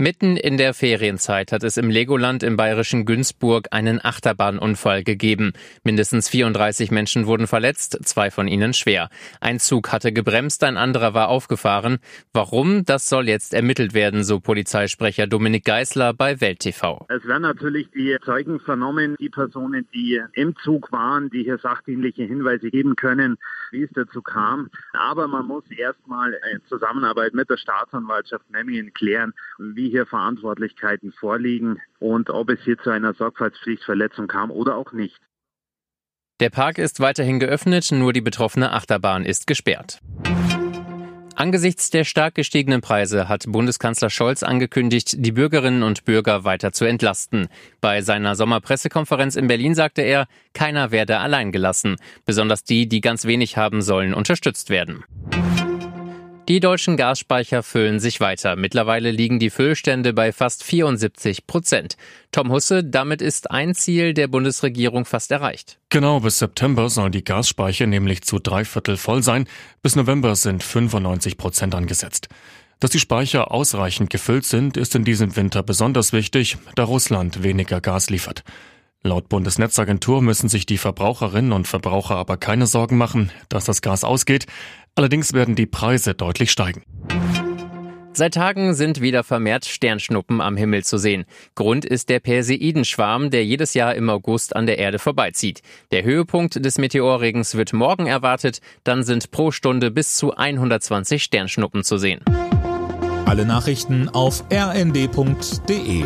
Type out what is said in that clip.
Mitten in der Ferienzeit hat es im Legoland im bayerischen Günzburg einen Achterbahnunfall gegeben. Mindestens 34 Menschen wurden verletzt, zwei von ihnen schwer. Ein Zug hatte gebremst, ein anderer war aufgefahren. Warum? Das soll jetzt ermittelt werden, so Polizeisprecher Dominik Geisler bei Welt TV. Es werden natürlich die Zeugen vernommen, die Personen, die im Zug waren, die hier sachdienliche Hinweise geben können, wie es dazu kam. Aber man muss erstmal in Zusammenarbeit mit der Staatsanwaltschaft Memmingen klären, wie hier Verantwortlichkeiten vorliegen und ob es hier zu einer Sorgfaltspflichtverletzung kam oder auch nicht. Der Park ist weiterhin geöffnet, nur die betroffene Achterbahn ist gesperrt. Angesichts der stark gestiegenen Preise hat Bundeskanzler Scholz angekündigt, die Bürgerinnen und Bürger weiter zu entlasten. Bei seiner Sommerpressekonferenz in Berlin sagte er, keiner werde allein gelassen. Besonders die, die ganz wenig haben sollen, unterstützt werden. Die deutschen Gasspeicher füllen sich weiter. Mittlerweile liegen die Füllstände bei fast 74 Prozent. Tom Husse, damit ist ein Ziel der Bundesregierung fast erreicht. Genau, bis September sollen die Gasspeicher nämlich zu drei Viertel voll sein. Bis November sind 95 Prozent angesetzt. Dass die Speicher ausreichend gefüllt sind, ist in diesem Winter besonders wichtig, da Russland weniger Gas liefert. Laut Bundesnetzagentur müssen sich die Verbraucherinnen und Verbraucher aber keine Sorgen machen, dass das Gas ausgeht. Allerdings werden die Preise deutlich steigen. Seit Tagen sind wieder vermehrt Sternschnuppen am Himmel zu sehen. Grund ist der Perseidenschwarm, der jedes Jahr im August an der Erde vorbeizieht. Der Höhepunkt des Meteorregens wird morgen erwartet, dann sind pro Stunde bis zu 120 Sternschnuppen zu sehen. Alle Nachrichten auf rnd.de